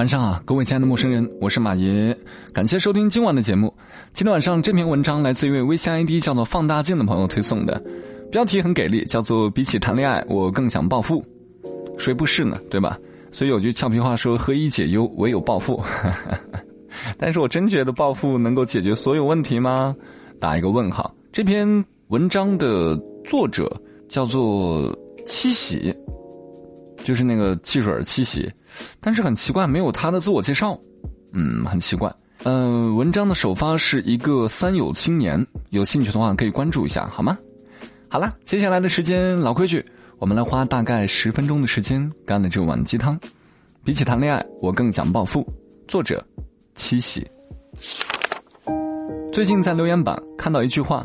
晚上啊，各位亲爱的陌生人，我是马爷，感谢收听今晚的节目。今天晚上这篇文章来自一位微信 ID 叫做“放大镜”的朋友推送的，标题很给力，叫做“比起谈恋爱，我更想暴富”。谁不是呢？对吧？所以有句俏皮话说：“何以解忧，唯有暴富。”但是我真觉得暴富能够解决所有问题吗？打一个问号。这篇文章的作者叫做七喜。就是那个汽水七喜，但是很奇怪，没有他的自我介绍，嗯，很奇怪。嗯，文章的首发是一个三有青年，有兴趣的话可以关注一下，好吗？好了，接下来的时间老规矩，我们来花大概十分钟的时间干了这碗鸡汤。比起谈恋爱，我更想暴富。作者七喜。最近在留言板看到一句话，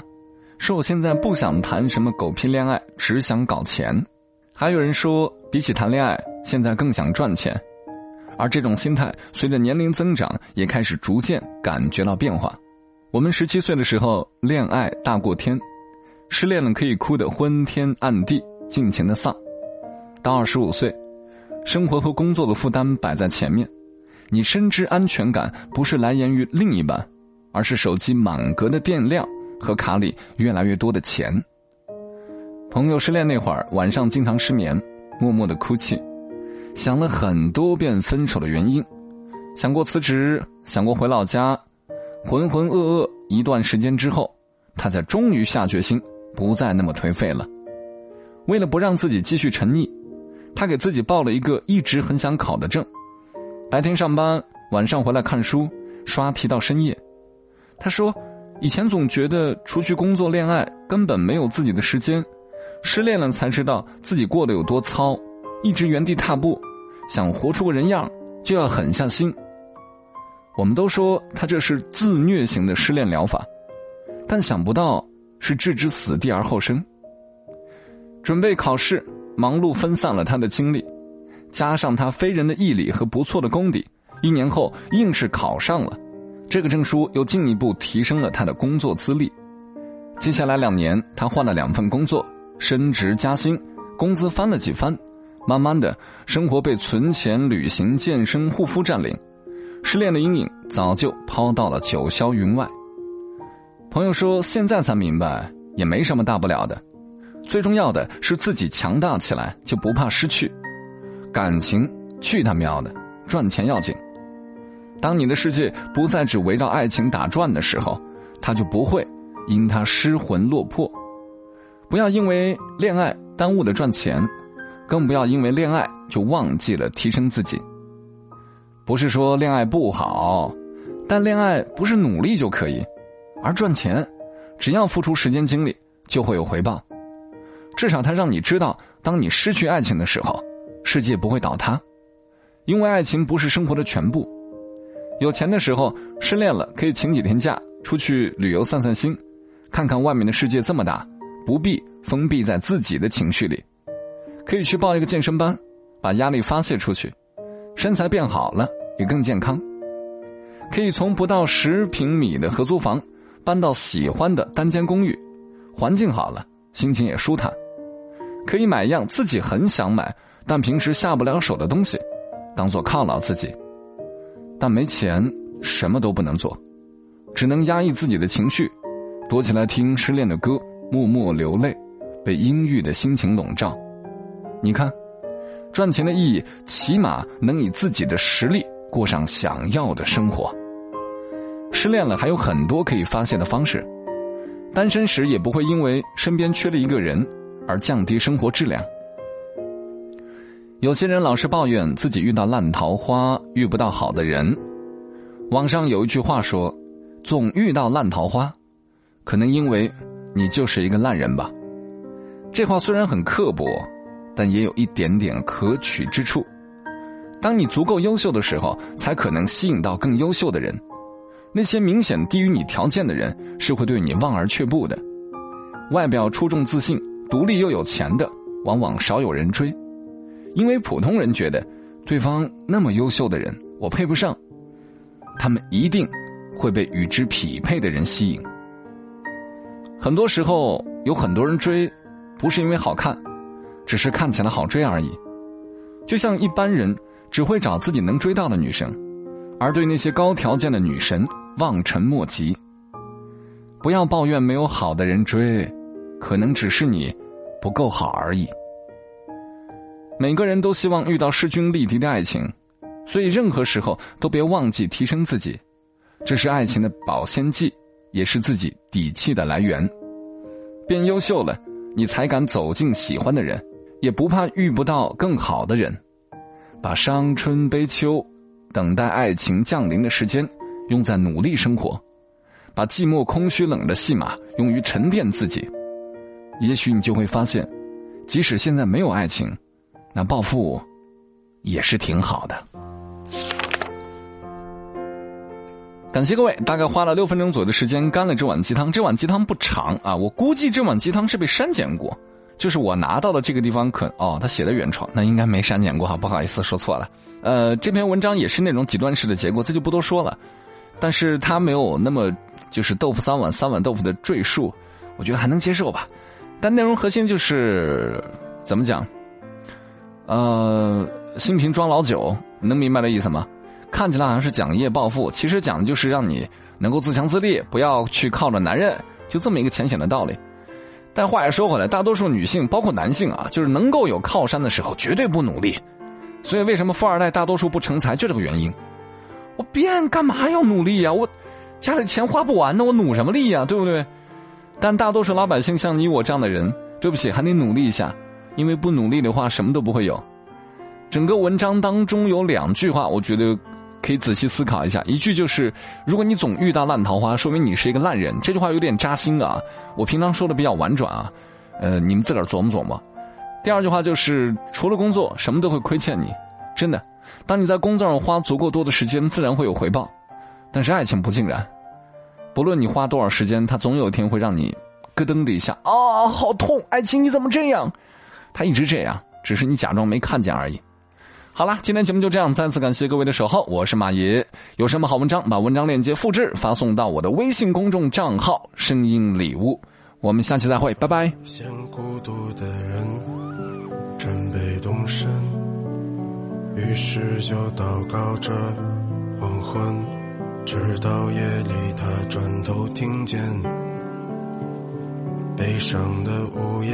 说我现在不想谈什么狗屁恋爱，只想搞钱。还有人说，比起谈恋爱，现在更想赚钱，而这种心态随着年龄增长，也开始逐渐感觉到变化。我们十七岁的时候，恋爱大过天，失恋了可以哭得昏天暗地，尽情的丧。到二十五岁，生活和工作的负担摆在前面，你深知安全感不是来源于另一半，而是手机满格的电量和卡里越来越多的钱。朋友失恋那会儿，晚上经常失眠，默默的哭泣，想了很多遍分手的原因，想过辞职，想过回老家，浑浑噩噩一段时间之后，他才终于下决心，不再那么颓废了。为了不让自己继续沉溺，他给自己报了一个一直很想考的证，白天上班，晚上回来看书，刷题到深夜。他说，以前总觉得除去工作、恋爱，根本没有自己的时间。失恋了才知道自己过得有多糙，一直原地踏步，想活出个人样就要狠下心。我们都说他这是自虐型的失恋疗法，但想不到是置之死地而后生。准备考试，忙碌分散了他的精力，加上他非人的毅力和不错的功底，一年后硬是考上了，这个证书又进一步提升了他的工作资历。接下来两年，他换了两份工作。升职加薪，工资翻了几番，慢慢的生活被存钱、旅行、健身、护肤占领，失恋的阴影早就抛到了九霄云外。朋友说，现在才明白，也没什么大不了的，最重要的是自己强大起来，就不怕失去。感情去他喵的，赚钱要紧。当你的世界不再只围绕爱情打转的时候，他就不会因他失魂落魄。不要因为恋爱耽误了赚钱，更不要因为恋爱就忘记了提升自己。不是说恋爱不好，但恋爱不是努力就可以，而赚钱，只要付出时间精力就会有回报。至少它让你知道，当你失去爱情的时候，世界不会倒塌，因为爱情不是生活的全部。有钱的时候失恋了，可以请几天假出去旅游散散心，看看外面的世界这么大。不必封闭在自己的情绪里，可以去报一个健身班，把压力发泄出去，身材变好了也更健康。可以从不到十平米的合租房搬到喜欢的单间公寓，环境好了，心情也舒坦。可以买一样自己很想买但平时下不了手的东西，当做犒劳自己。但没钱什么都不能做，只能压抑自己的情绪，躲起来听失恋的歌。默默流泪，被阴郁的心情笼罩。你看，赚钱的意义，起码能以自己的实力过上想要的生活。失恋了还有很多可以发泄的方式，单身时也不会因为身边缺了一个人而降低生活质量。有些人老是抱怨自己遇到烂桃花，遇不到好的人。网上有一句话说：“总遇到烂桃花，可能因为……”你就是一个烂人吧？这话虽然很刻薄，但也有一点点可取之处。当你足够优秀的时候，才可能吸引到更优秀的人。那些明显低于你条件的人，是会对你望而却步的。外表出众、自信、独立又有钱的，往往少有人追，因为普通人觉得对方那么优秀的人，我配不上。他们一定会被与之匹配的人吸引。很多时候，有很多人追，不是因为好看，只是看起来好追而已。就像一般人只会找自己能追到的女生，而对那些高条件的女神望尘莫及。不要抱怨没有好的人追，可能只是你不够好而已。每个人都希望遇到势均力敌的爱情，所以任何时候都别忘记提升自己，这是爱情的保鲜剂，也是自己底气的来源。变优秀了，你才敢走进喜欢的人，也不怕遇不到更好的人。把伤春悲秋，等待爱情降临的时间，用在努力生活；把寂寞空虚冷的戏码用于沉淀自己。也许你就会发现，即使现在没有爱情，那暴富也是挺好的。感谢各位，大概花了六分钟左右的时间干了这碗鸡汤。这碗鸡汤不长啊，我估计这碗鸡汤是被删减过。就是我拿到的这个地方，可哦，他写的原创，那应该没删减过哈，不好意思说错了。呃，这篇文章也是那种几段式的结构，这就不多说了。但是它没有那么就是豆腐三碗三碗豆腐的赘述，我觉得还能接受吧。但内容核心就是怎么讲？呃，新瓶装老酒，能明白的意思吗？看起来好像是讲一夜暴富，其实讲的就是让你能够自强自立，不要去靠着男人，就这么一个浅显的道理。但话也说回来，大多数女性，包括男性啊，就是能够有靠山的时候，绝对不努力。所以为什么富二代大多数不成才，就这个原因。我变干嘛要努力呀？我家里钱花不完呢，我努什么力呀？对不对？但大多数老百姓像你我这样的人，对不起，还得努力一下，因为不努力的话，什么都不会有。整个文章当中有两句话，我觉得。可以仔细思考一下，一句就是：如果你总遇到烂桃花，说明你是一个烂人。这句话有点扎心啊。我平常说的比较婉转啊，呃，你们自个儿琢磨琢磨。第二句话就是：除了工作，什么都会亏欠你。真的，当你在工作上花足够多的时间，自然会有回报。但是爱情不尽然，不论你花多少时间，它总有一天会让你咯噔的一下啊，好痛！爱情你怎么这样？他一直这样，只是你假装没看见而已。好了，今天节目就这样，再次感谢各位的守候，我是马爷。有什么好文章，把文章链接复制发送到我的微信公众账号“声音礼物”。我们下期再会，拜拜。嫌孤独的人准备动身，于是就祷告着黄昏，直到夜里他转头听见悲伤的午夜，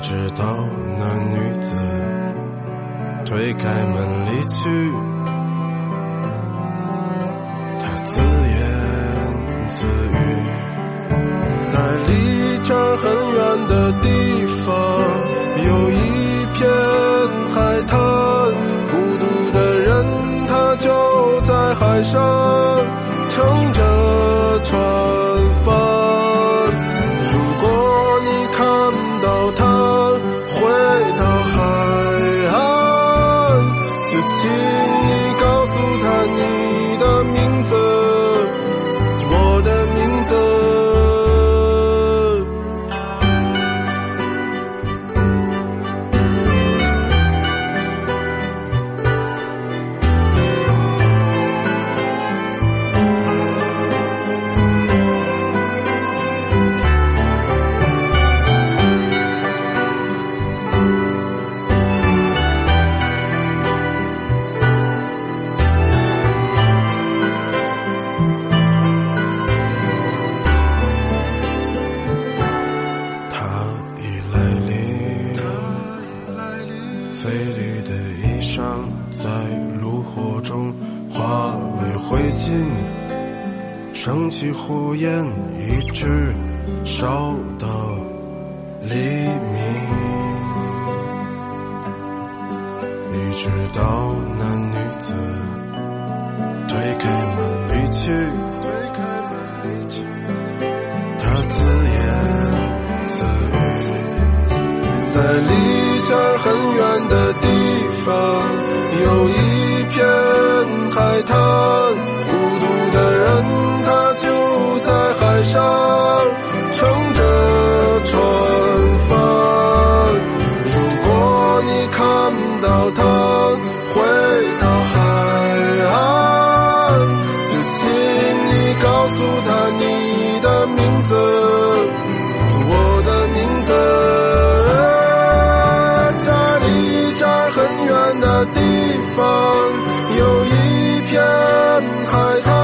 直到那女子推开门离去，她自言自语，在离这很远的地方有一片海滩，孤独的人他就在海上乘着船。翠绿的衣裳在炉火中化为灰烬升起火焰，一直烧到黎明，一直到那女子推开门离去，推开门离去，她自言自语。在离很远的地方，有一片海滩，孤独的人他就在海上乘着船帆。如果你看到他地方，有一片海滩，